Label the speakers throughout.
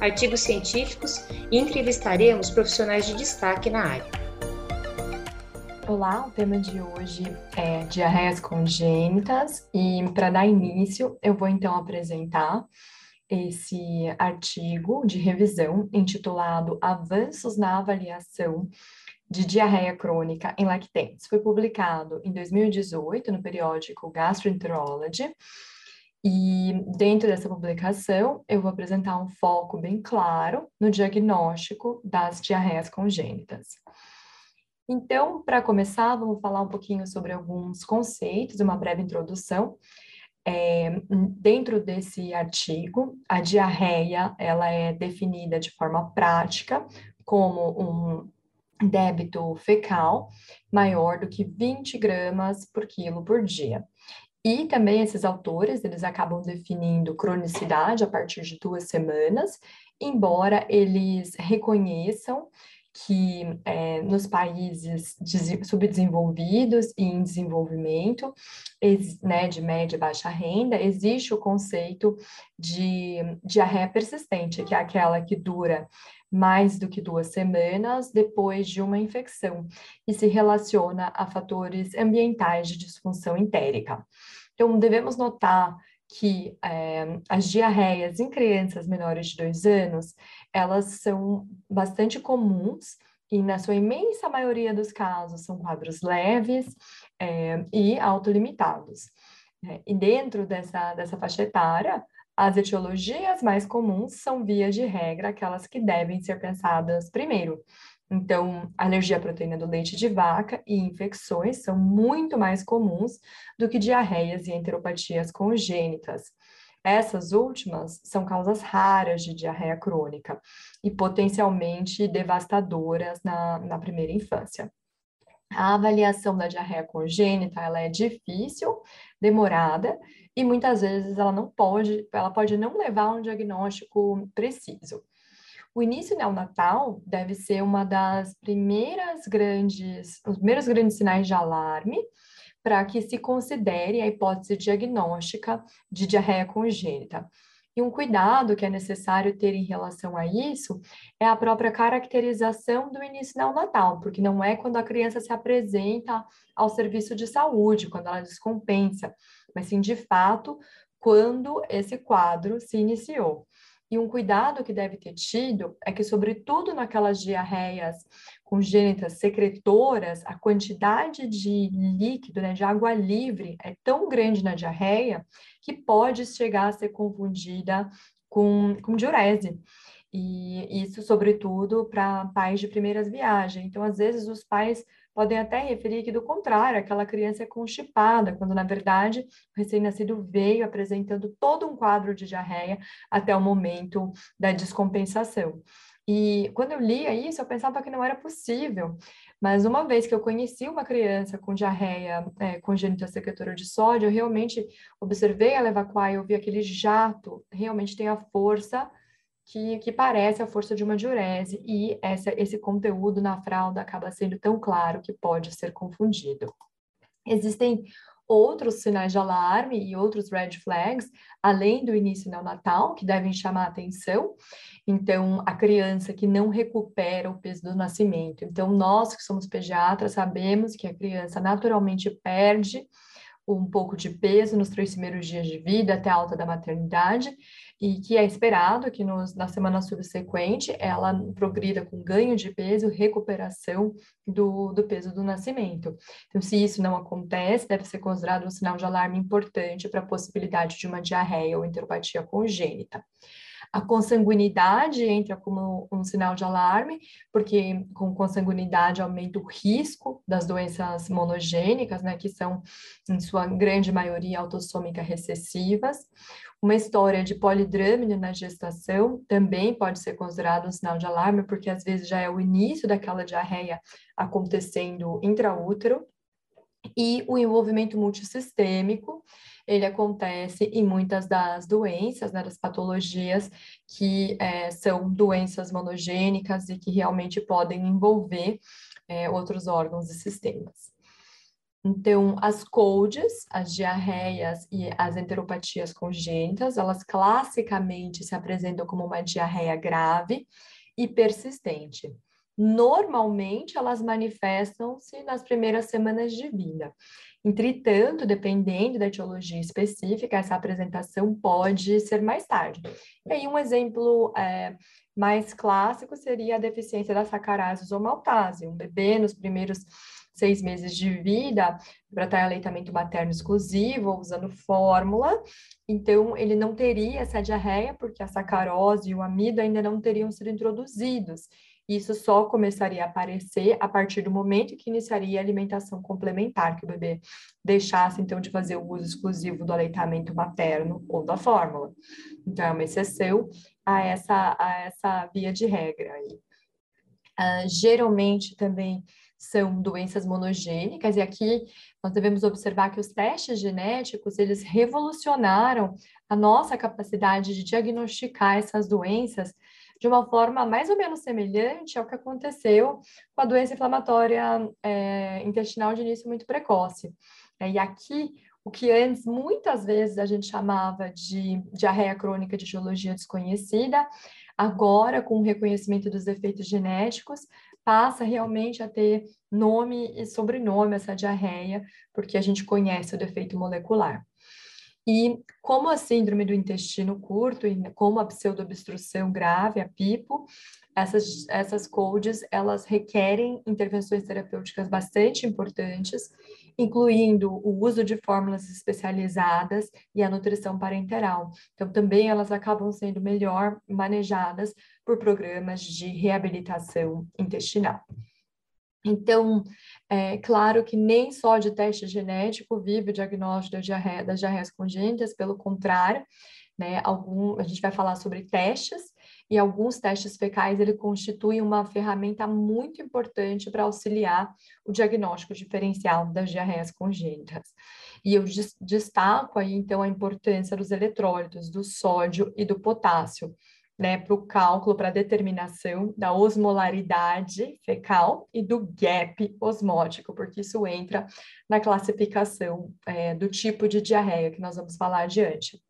Speaker 1: artigos científicos e entrevistaremos profissionais de destaque na área.
Speaker 2: Olá, o tema de hoje é diarreias congênitas e para dar início eu vou então apresentar esse artigo de revisão intitulado Avanços na avaliação de diarreia crônica em lactentes. Foi publicado em 2018 no periódico Gastroenterology. E dentro dessa publicação, eu vou apresentar um foco bem claro no diagnóstico das diarreias congênitas. Então, para começar, vamos falar um pouquinho sobre alguns conceitos, uma breve introdução. É, dentro desse artigo, a diarreia ela é definida de forma prática como um débito fecal maior do que 20 gramas por quilo por dia. E também esses autores, eles acabam definindo cronicidade a partir de duas semanas, embora eles reconheçam que é, nos países subdesenvolvidos e em desenvolvimento, né, de média e baixa renda, existe o conceito de diarreia persistente, que é aquela que dura mais do que duas semanas depois de uma infecção e se relaciona a fatores ambientais de disfunção entérica. Então, devemos notar que é, as diarreias em crianças menores de dois anos, elas são bastante comuns e, na sua imensa maioria dos casos, são quadros leves é, e autolimitados. É, e dentro dessa, dessa faixa etária, as etiologias mais comuns são, via de regra, aquelas que devem ser pensadas primeiro. Então, alergia à proteína do leite de vaca e infecções são muito mais comuns do que diarreias e enteropatias congênitas. Essas últimas são causas raras de diarreia crônica e potencialmente devastadoras na, na primeira infância. A avaliação da diarreia congênita ela é difícil, demorada e muitas vezes ela não pode, ela pode não levar a um diagnóstico preciso. O início neonatal deve ser uma das primeiras grandes, os primeiros grandes sinais de alarme para que se considere a hipótese diagnóstica de diarreia congênita. E um cuidado que é necessário ter em relação a isso é a própria caracterização do início neonatal, porque não é quando a criança se apresenta ao serviço de saúde, quando ela descompensa, mas sim, de fato, quando esse quadro se iniciou. E um cuidado que deve ter tido é que, sobretudo naquelas diarreias congênitas secretoras, a quantidade de líquido, né, de água livre, é tão grande na diarreia que pode chegar a ser confundida com, com diurese. E isso, sobretudo, para pais de primeiras viagens. Então, às vezes, os pais podem até referir que, do contrário, aquela criança é constipada, quando, na verdade, o recém-nascido veio apresentando todo um quadro de diarreia até o momento da descompensação. E quando eu lia isso, eu pensava que não era possível. Mas uma vez que eu conheci uma criança com diarreia é, congênita secretora de sódio, eu realmente observei ela evacuar e eu vi aquele jato realmente tem a força que, que parece a força de uma diurese, e essa, esse conteúdo na fralda acaba sendo tão claro que pode ser confundido. Existem outros sinais de alarme e outros red flags, além do início neonatal, que devem chamar atenção. Então, a criança que não recupera o peso do nascimento. Então, nós que somos pediatras sabemos que a criança naturalmente perde um pouco de peso nos três primeiros dias de vida até a alta da maternidade e que é esperado que nos, na semana subsequente ela progrida com ganho de peso, recuperação do, do peso do nascimento. Então, se isso não acontece, deve ser considerado um sinal de alarme importante para a possibilidade de uma diarreia ou enteropatia congênita. A consanguinidade entra como um sinal de alarme, porque com consanguinidade aumenta o risco das doenças monogênicas, né, que são, em sua grande maioria, autossômica recessivas. Uma história de polidrâmino na gestação também pode ser considerado um sinal de alarme, porque às vezes já é o início daquela diarreia acontecendo intraútero. E o envolvimento multissistêmico, ele acontece em muitas das doenças, né, das patologias que é, são doenças monogênicas e que realmente podem envolver é, outros órgãos e sistemas. Então, as COLDs, as diarreias e as enteropatias congênitas, elas classicamente se apresentam como uma diarreia grave e persistente. Normalmente, elas manifestam-se nas primeiras semanas de vida. Entretanto, dependendo da etiologia específica, essa apresentação pode ser mais tarde. E aí, um exemplo é, mais clássico seria a deficiência da sacarase ou maltase. Um bebê nos primeiros seis meses de vida para ter aleitamento materno exclusivo, usando fórmula, então ele não teria essa diarreia, porque a sacarose e o amido ainda não teriam sido introduzidos. Isso só começaria a aparecer a partir do momento que iniciaria a alimentação complementar, que o bebê deixasse, então, de fazer o uso exclusivo do aleitamento materno ou da fórmula. Então, é uma exceção a essa, a essa via de regra. Aí. Uh, geralmente, também, são doenças monogênicas, e aqui nós devemos observar que os testes genéticos, eles revolucionaram a nossa capacidade de diagnosticar essas doenças de uma forma mais ou menos semelhante ao que aconteceu com a doença inflamatória é, intestinal de início muito precoce. É, e aqui, o que antes muitas vezes a gente chamava de diarreia crônica de geologia desconhecida, agora, com o reconhecimento dos efeitos genéticos, passa realmente a ter nome e sobrenome essa diarreia, porque a gente conhece o defeito molecular. E como a síndrome do intestino curto e como a pseudoobstrução grave, a PIPO, essas, essas CODES, elas requerem intervenções terapêuticas bastante importantes, incluindo o uso de fórmulas especializadas e a nutrição parenteral. Então, também elas acabam sendo melhor manejadas por programas de reabilitação intestinal. Então, é claro que nem só de teste genético vive o diagnóstico das diarreias congênitas, pelo contrário, né, algum, a gente vai falar sobre testes, e alguns testes fecais ele constituem uma ferramenta muito importante para auxiliar o diagnóstico diferencial das diarreias congênitas. E eu destaco aí, então, a importância dos eletrólitos, do sódio e do potássio, né, para o cálculo, para a determinação da osmolaridade fecal e do gap osmótico, porque isso entra na classificação é, do tipo de diarreia que nós vamos falar adiante.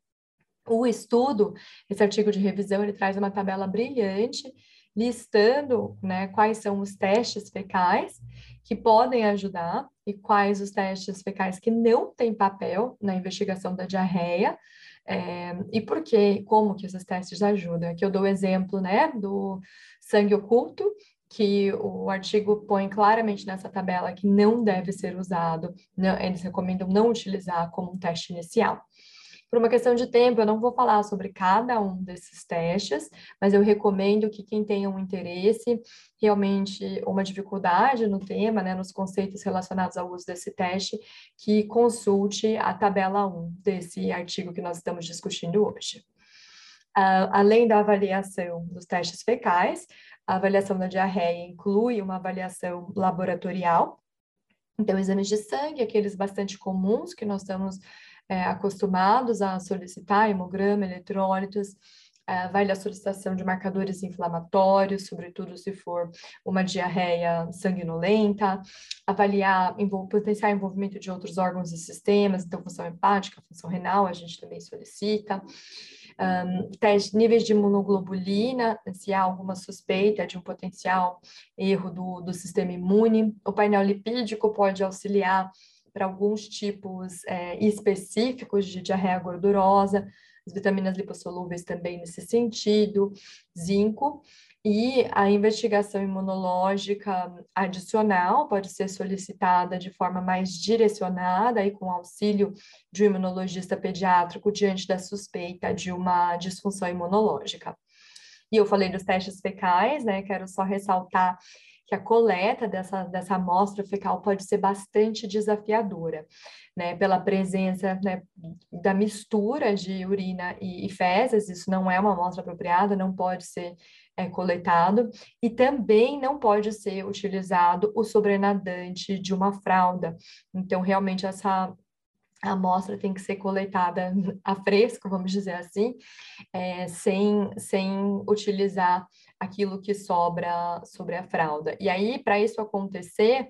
Speaker 2: O estudo, esse artigo de revisão, ele traz uma tabela brilhante listando né, quais são os testes fecais que podem ajudar e quais os testes fecais que não têm papel na investigação da diarreia, é, e por que, como que esses testes ajudam? Aqui eu dou o exemplo, né, do sangue oculto, que o artigo põe claramente nessa tabela que não deve ser usado, não, eles recomendam não utilizar como um teste inicial. Por uma questão de tempo, eu não vou falar sobre cada um desses testes, mas eu recomendo que quem tenha um interesse, realmente uma dificuldade no tema, né, nos conceitos relacionados ao uso desse teste, que consulte a tabela 1 desse artigo que nós estamos discutindo hoje. Uh, além da avaliação dos testes fecais, a avaliação da diarreia inclui uma avaliação laboratorial, então, exames de sangue, aqueles bastante comuns que nós estamos é, acostumados a solicitar, hemograma, eletrólitos, é, a solicitação de marcadores inflamatórios, sobretudo se for uma diarreia sanguinolenta, avaliar envol potencial envolvimento de outros órgãos e sistemas, então função hepática, função renal, a gente também solicita. Um, teste, níveis de imunoglobulina, se há alguma suspeita de um potencial erro do, do sistema imune. O painel lipídico pode auxiliar para alguns tipos é, específicos de diarreia gordurosa, as vitaminas lipossolúveis também nesse sentido, zinco, e a investigação imunológica adicional pode ser solicitada de forma mais direcionada e com auxílio de um imunologista pediátrico diante da suspeita de uma disfunção imunológica. E eu falei dos testes fecais, né? Quero só ressaltar que a coleta dessa, dessa amostra fecal pode ser bastante desafiadora, né, pela presença né, da mistura de urina e, e fezes, isso não é uma amostra apropriada, não pode ser é, coletado, e também não pode ser utilizado o sobrenadante de uma fralda. Então, realmente, essa a amostra tem que ser coletada a fresco, vamos dizer assim, é, sem, sem utilizar aquilo que sobra sobre a fralda. E aí, para isso acontecer,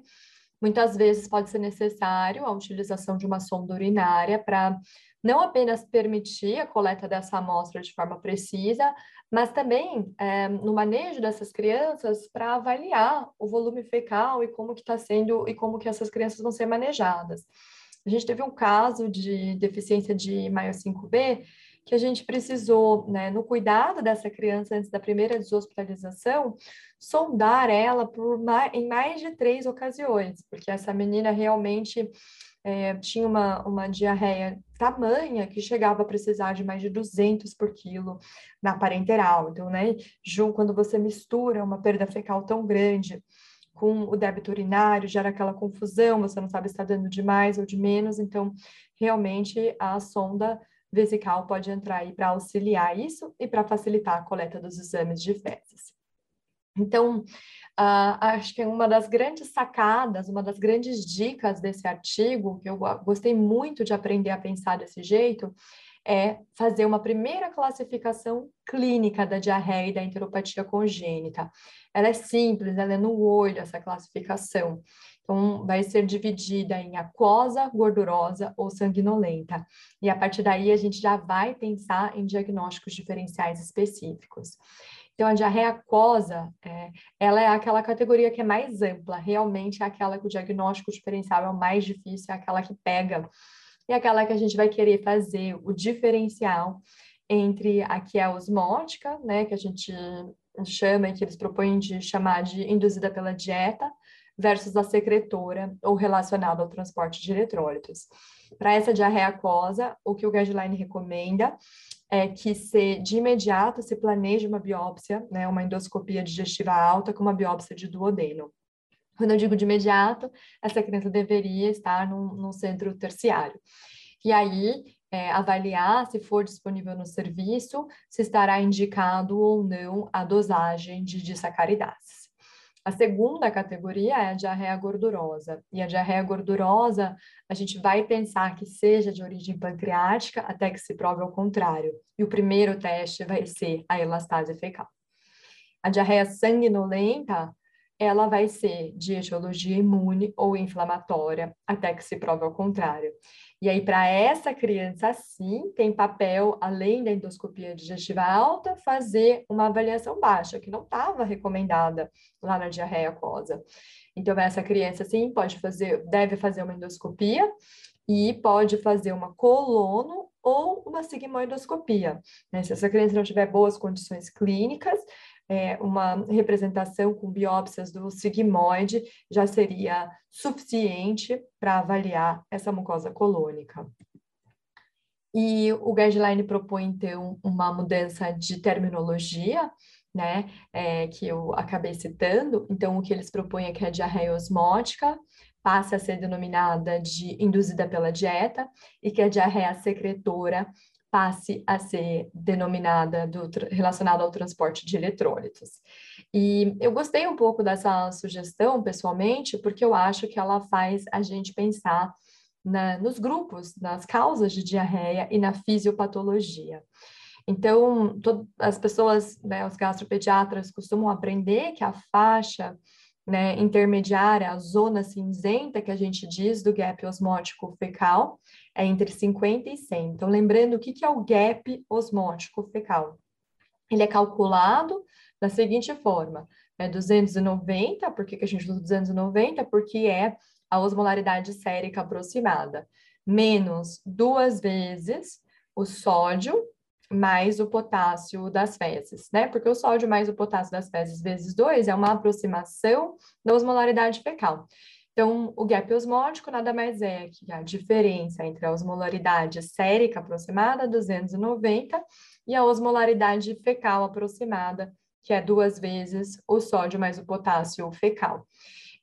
Speaker 2: muitas vezes pode ser necessário a utilização de uma sonda urinária para não apenas permitir a coleta dessa amostra de forma precisa, mas também é, no manejo dessas crianças para avaliar o volume fecal e como que está sendo e como que essas crianças vão ser manejadas. A gente teve um caso de deficiência de maio 5B que a gente precisou, né, no cuidado dessa criança antes da primeira deshospitalização, sondar ela por mais, em mais de três ocasiões, porque essa menina realmente é, tinha uma, uma diarreia tamanha que chegava a precisar de mais de 200 por quilo na parenteral. Então, né, quando você mistura uma perda fecal tão grande com o débito urinário, gera aquela confusão, você não sabe se está dando de mais ou de menos, então, realmente, a sonda vesical pode entrar aí para auxiliar isso e para facilitar a coleta dos exames de fezes. Então, uh, acho que uma das grandes sacadas, uma das grandes dicas desse artigo, que eu gostei muito de aprender a pensar desse jeito, é fazer uma primeira classificação clínica da diarreia e da enteropatia congênita. Ela é simples, ela é no olho, essa classificação. Então, vai ser dividida em aquosa, gordurosa ou sanguinolenta. E a partir daí, a gente já vai pensar em diagnósticos diferenciais específicos. Então, a diarreia aquosa, é, ela é aquela categoria que é mais ampla, realmente é aquela que o diagnóstico diferencial é o mais difícil, é aquela que pega, e é aquela que a gente vai querer fazer o diferencial entre a que é osmótica, né, que a gente chama e que eles propõem de chamar de induzida pela dieta, versus a secretora ou relacionada ao transporte de eletrólitos. Para essa diarreia aquosa, o que o guideline recomenda é que se de imediato se planeje uma biópsia, né, uma endoscopia digestiva alta com uma biópsia de duodeno. Quando eu digo de imediato, essa criança deveria estar num, num centro terciário. E aí, é, avaliar se for disponível no serviço, se estará indicado ou não a dosagem de disacaridase. A segunda categoria é a diarreia gordurosa. E a diarreia gordurosa, a gente vai pensar que seja de origem pancreática até que se prove ao contrário. E o primeiro teste vai ser a elastase fecal. A diarreia sanguinolenta, ela vai ser de etiologia imune ou inflamatória, até que se prove ao contrário. E aí, para essa criança, sim, tem papel, além da endoscopia digestiva alta, fazer uma avaliação baixa, que não estava recomendada lá na diarreia aquosa. Então, essa criança, sim, pode fazer, deve fazer uma endoscopia e pode fazer uma colono ou uma sigmoidoscopia. Né? Se essa criança não tiver boas condições clínicas, é, uma representação com biópsias do sigmoide já seria suficiente para avaliar essa mucosa colônica. E o guideline propõe, então, uma mudança de terminologia, né, é, que eu acabei citando. Então, o que eles propõem é que a diarreia osmótica passe a ser denominada de induzida pela dieta e que a diarreia secretora passe a ser denominada do, relacionada ao transporte de eletrólitos. E eu gostei um pouco dessa sugestão, pessoalmente, porque eu acho que ela faz a gente pensar na, nos grupos, nas causas de diarreia e na fisiopatologia. Então, as pessoas, né, os gastropediatras costumam aprender que a faixa né, intermediária, a zona cinzenta que a gente diz do gap osmótico fecal, é entre 50 e 100. Então, lembrando o que, que é o gap osmótico fecal. Ele é calculado da seguinte forma, é 290, por que, que a gente usa 290? Porque é a osmolaridade sérica aproximada, menos duas vezes o sódio mais o potássio das fezes, né? Porque o sódio mais o potássio das fezes vezes 2 é uma aproximação da osmolaridade fecal. Então, o gap osmótico nada mais é que a diferença entre a osmolaridade sérica aproximada, 290, e a osmolaridade fecal aproximada, que é duas vezes o sódio mais o potássio fecal.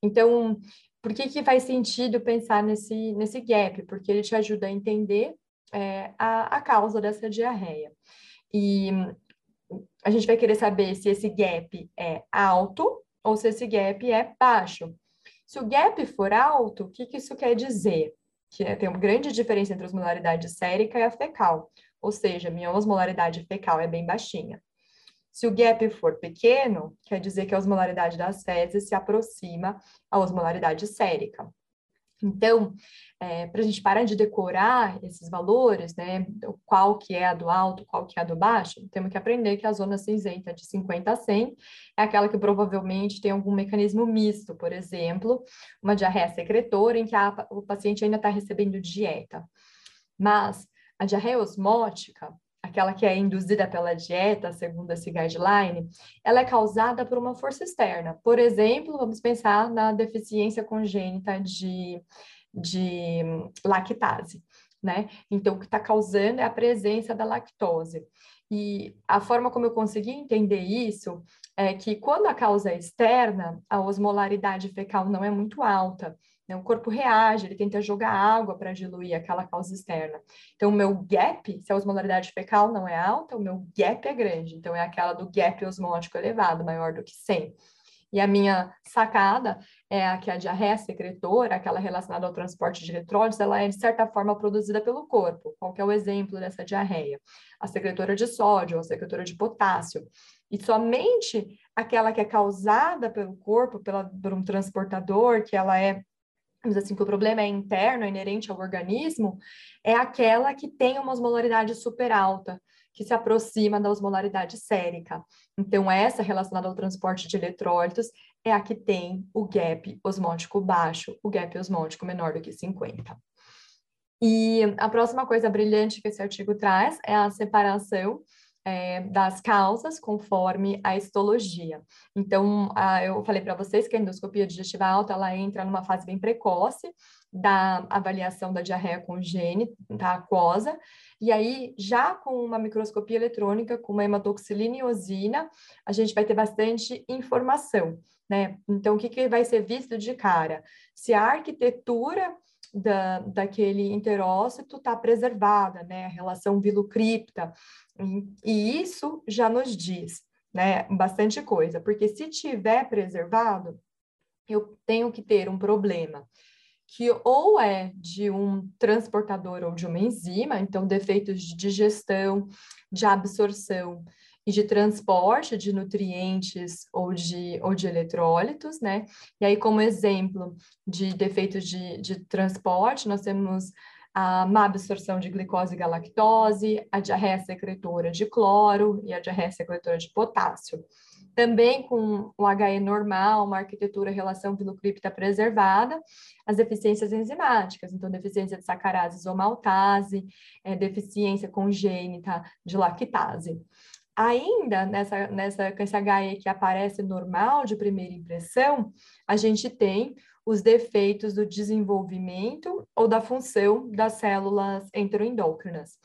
Speaker 2: Então, por que, que faz sentido pensar nesse, nesse gap? Porque ele te ajuda a entender é, a, a causa dessa diarreia. E a gente vai querer saber se esse gap é alto ou se esse gap é baixo. Se o gap for alto, o que, que isso quer dizer? Que é, tem uma grande diferença entre a osmolaridade sérica e a fecal, ou seja, minha osmolaridade fecal é bem baixinha. Se o gap for pequeno, quer dizer que a osmolaridade das fezes se aproxima à osmolaridade sérica. Então, é, para a gente parar de decorar esses valores, né, qual que é a do alto, qual que é a do baixo, temos que aprender que a zona cinzenta de 50 a 100 é aquela que provavelmente tem algum mecanismo misto, por exemplo, uma diarreia secretora em que a, o paciente ainda está recebendo dieta. Mas a diarreia osmótica, aquela que é induzida pela dieta, segundo esse guideline, ela é causada por uma força externa. Por exemplo, vamos pensar na deficiência congênita de, de lactase, né? Então, o que está causando é a presença da lactose. E a forma como eu consegui entender isso é que quando a causa é externa, a osmolaridade fecal não é muito alta. Né? O corpo reage, ele tenta jogar água para diluir aquela causa externa. Então, o meu gap, se a osmolaridade fecal não é alta, o meu gap é grande. Então, é aquela do gap osmótico elevado, maior do que 100. E a minha sacada é a que a diarreia secretora, aquela relacionada ao transporte de eletrólitos, ela é, de certa forma, produzida pelo corpo. Qual é o exemplo dessa diarreia? A secretora de sódio, a secretora de potássio. E somente aquela que é causada pelo corpo, pela, por um transportador, que ela é vamos assim, que o problema é interno, é inerente ao organismo, é aquela que tem uma osmolaridade super alta, que se aproxima da osmolaridade sérica. Então, essa relacionada ao transporte de eletrólitos é a que tem o gap osmótico baixo, o gap osmótico menor do que 50. E a próxima coisa brilhante que esse artigo traz é a separação é, das causas conforme a histologia. Então, a, eu falei para vocês que a endoscopia digestiva alta ela entra numa fase bem precoce da avaliação da diarreia congênita da aquosa, e aí, já com uma microscopia eletrônica, com uma hematoxilina e eosina, a gente vai ter bastante informação, né? Então, o que, que vai ser visto de cara? Se a arquitetura da, daquele interócito está preservada, né? A relação vilo-cripta. E, isso já nos diz, né? Bastante coisa, porque se tiver preservado, eu tenho que ter um problema que ou é de um transportador ou de uma enzima, então defeitos de digestão, de absorção, e de transporte de nutrientes ou de, ou de eletrólitos, né? E aí, como exemplo de defeitos de, de transporte, nós temos a má absorção de glicose e galactose, a diarreia secretora de cloro e a diarreia secretora de potássio. Também com o HE normal, uma arquitetura relação vilocripta preservada, as deficiências enzimáticas, então deficiência de sacarase ou maltase, é, deficiência congênita de lactase. Ainda nessa, nessa com esse HE que aparece normal de primeira impressão, a gente tem os defeitos do desenvolvimento ou da função das células enteroendócrinas.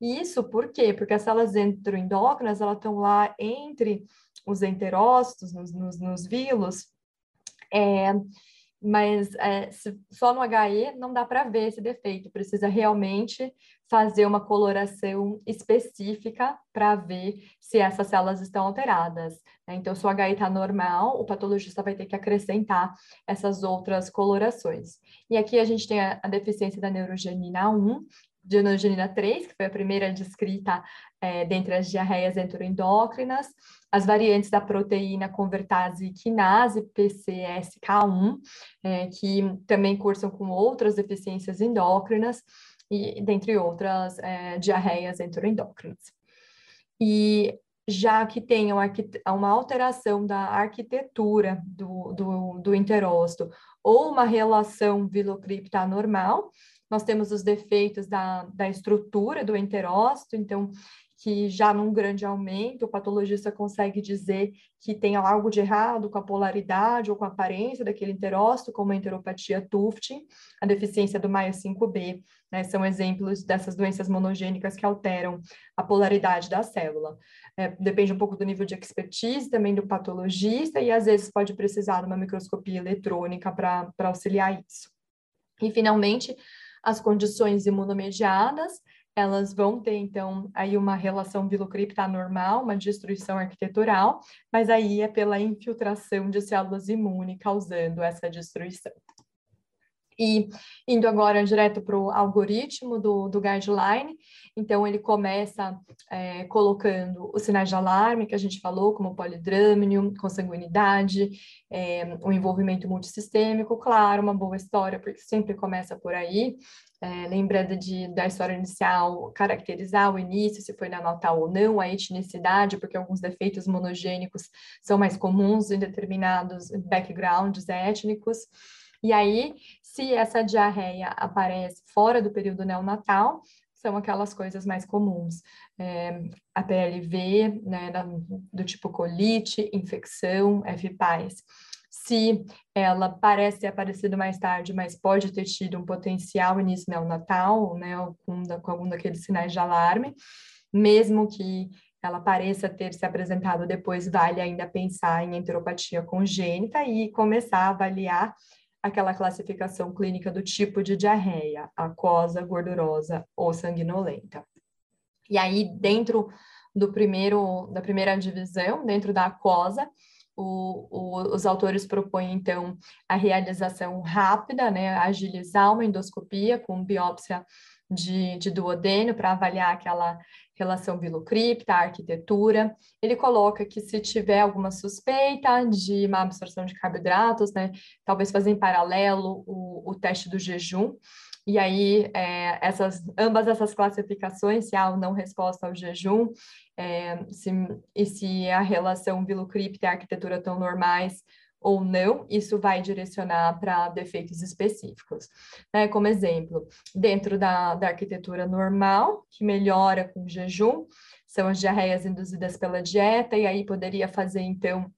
Speaker 2: E isso por quê? Porque as células enteroendócrinas, elas estão lá entre os enterócitos, nos, nos, nos vilos, é, mas é, se, só no HE não dá para ver esse defeito, precisa realmente fazer uma coloração específica para ver se essas células estão alteradas. Né? Então, se o HI está normal, o patologista vai ter que acrescentar essas outras colorações. E aqui a gente tem a, a deficiência da neurogenina 1, de neurogenina 3, que foi a primeira descrita é, dentre as diarreias enteroendócrinas, as variantes da proteína convertase quinase, PCSK1, é, que também cursam com outras deficiências endócrinas, e dentre outras é, diarreias enteroendócrinas. E já que tem uma alteração da arquitetura do, do, do interócito ou uma relação vilocripta anormal, nós temos os defeitos da, da estrutura do enterócito, então, que já num grande aumento, o patologista consegue dizer que tem algo de errado com a polaridade ou com a aparência daquele enterócito, como a enteropatia Tufting, a deficiência do Maia 5B, né, são exemplos dessas doenças monogênicas que alteram a polaridade da célula. É, depende um pouco do nível de expertise também do patologista e às vezes pode precisar de uma microscopia eletrônica para auxiliar isso. E finalmente, as condições imunomediadas, elas vão ter, então, aí uma relação vilocripta normal, uma destruição arquitetural, mas aí é pela infiltração de células imunes causando essa destruição. E indo agora direto para o algoritmo do, do guideline, então ele começa é, colocando os sinais de alarme que a gente falou, como polidrâmino, consanguinidade, é, o envolvimento multissistêmico, claro, uma boa história, porque sempre começa por aí, é, lembrando de, da história inicial, caracterizar o início, se foi na nota ou não, a etnicidade, porque alguns defeitos monogênicos são mais comuns em determinados backgrounds étnicos. E aí, se essa diarreia aparece fora do período neonatal, são aquelas coisas mais comuns. É, a PLV, né, do tipo colite, infecção, FPAS se ela parece ter aparecido mais tarde, mas pode ter tido um potencial início neonatal, né, com, com algum daqueles sinais de alarme, mesmo que ela pareça ter se apresentado depois, vale ainda pensar em enteropatia congênita e começar a avaliar aquela classificação clínica do tipo de diarreia, aquosa, gordurosa ou sanguinolenta. E aí, dentro do primeiro, da primeira divisão, dentro da aquosa, o, o, os autores propõem, então, a realização rápida, né, agilizar uma endoscopia com biópsia de, de duodeno para avaliar aquela relação vilocripta, arquitetura. Ele coloca que se tiver alguma suspeita de má absorção de carboidratos, né, talvez fazer em paralelo o, o teste do jejum, e aí, é, essas, ambas essas classificações, se há ou não resposta ao jejum, é, se, e se a relação vilocripta e arquitetura estão normais ou não, isso vai direcionar para defeitos específicos. Né? Como exemplo, dentro da, da arquitetura normal, que melhora com jejum, são as diarreias induzidas pela dieta, e aí poderia fazer, então,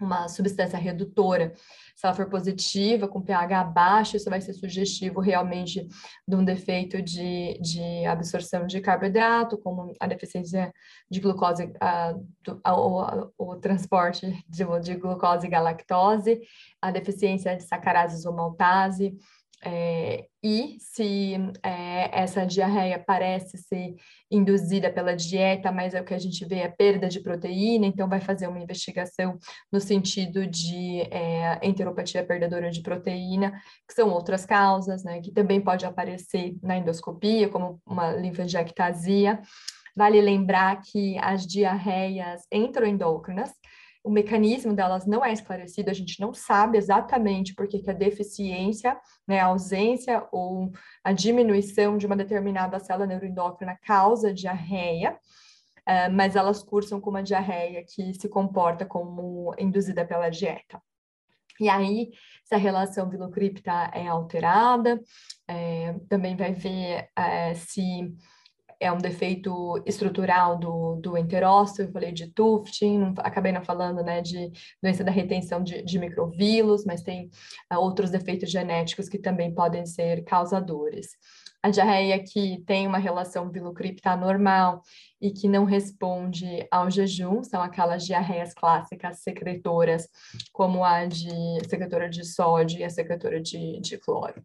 Speaker 2: uma substância redutora. Se ela for positiva, com pH baixo, isso vai ser sugestivo realmente de um defeito de, de absorção de carboidrato, como a deficiência de glucose, a, a, o, o, transporte de, de glucose e galactose, a deficiência de sacarases ou maltase, é, e se é, essa diarreia parece ser induzida pela dieta, mas é o que a gente vê é perda de proteína, então vai fazer uma investigação no sentido de é, enteropatia perdedora de proteína, que são outras causas, né, que também pode aparecer na endoscopia, como uma linfangiectasia. Vale lembrar que as diarreias enteroendócrinas, o mecanismo delas não é esclarecido, a gente não sabe exatamente por que, a deficiência, né, a ausência ou a diminuição de uma determinada célula neuroendócrina causa diarreia, uh, mas elas cursam com uma diarreia que se comporta como induzida pela dieta. E aí, se a relação vilocripta é alterada, é, também vai ver é, se é um defeito estrutural do, do enterócito, eu falei de tufting, não, acabei não falando né, de doença da retenção de, de microvírus, mas tem uh, outros defeitos genéticos que também podem ser causadores. A diarreia que tem uma relação vilocripta normal e que não responde ao jejum, são aquelas diarreias clássicas secretoras, como a de secretora de sódio e a secretora de, de cloro.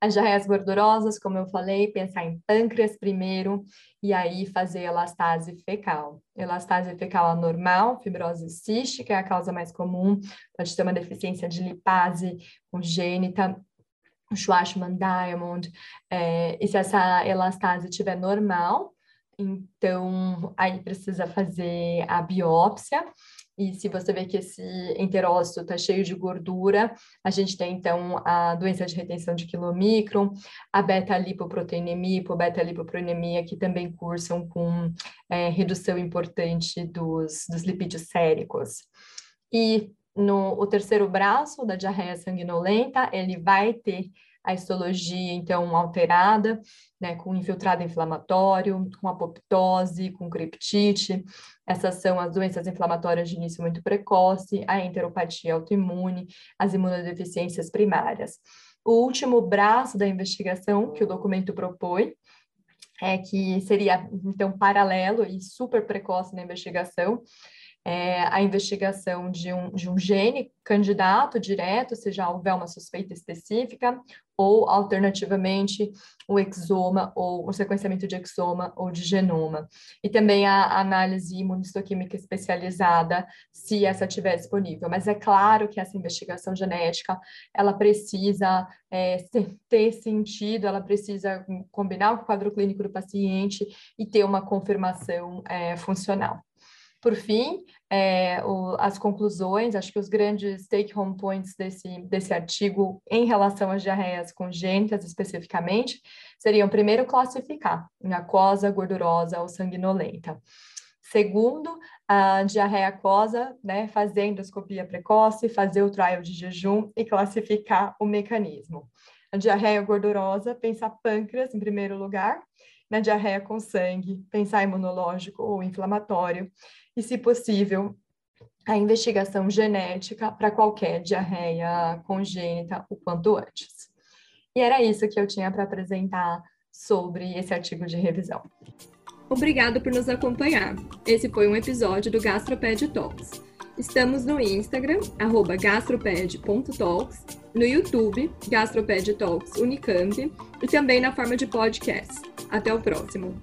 Speaker 2: As diarreias gordurosas, como eu falei, pensar em pâncreas primeiro e aí fazer elastase fecal. Elastase fecal anormal, fibrose cística é a causa mais comum, pode ter uma deficiência de lipase congênita, o Schwarzman Diamond, é, e se essa elastase estiver normal, então aí precisa fazer a biópsia, e se você vê que esse enterócito está cheio de gordura, a gente tem então a doença de retenção de quilomicron, a beta-lipoproteinemia, hipobeta-lipoproteinemia, que também cursam com é, redução importante dos, dos lipídios séricos. E no o terceiro braço da diarreia sanguinolenta, ele vai ter a histologia, então, alterada, né, com infiltrado inflamatório, com apoptose, com criptite. Essas são as doenças inflamatórias de início muito precoce, a enteropatia autoimune, as imunodeficiências primárias. O último braço da investigação que o documento propõe é que seria, então, paralelo e super precoce na investigação, é, a investigação de um, de um gene candidato direto, se já houver uma suspeita específica, ou alternativamente o exoma ou o sequenciamento de exoma ou de genoma. E também a análise imunistoquímica especializada, se essa estiver disponível. Mas é claro que essa investigação genética, ela precisa é, ter sentido, ela precisa combinar com o quadro clínico do paciente e ter uma confirmação é, funcional. Por fim, é, o, as conclusões, acho que os grandes take-home points desse, desse artigo em relação às diarreias congênitas especificamente, seriam, primeiro, classificar em aquosa, gordurosa ou sanguinolenta. Segundo, a diarreia aquosa, né, fazer endoscopia precoce, fazer o trial de jejum e classificar o mecanismo. A diarreia gordurosa, pensar pâncreas em primeiro lugar, na diarreia com sangue, pensar imunológico ou inflamatório, e, se possível, a investigação genética para qualquer diarreia congênita o quanto antes. E era isso que eu tinha para apresentar sobre esse artigo de revisão.
Speaker 3: Obrigado por nos acompanhar. Esse foi um episódio do Gastroped Talks. Estamos no Instagram, gastroped.talks, no YouTube, Gastroped Talks Unicamp, e também na forma de podcast. Até o próximo!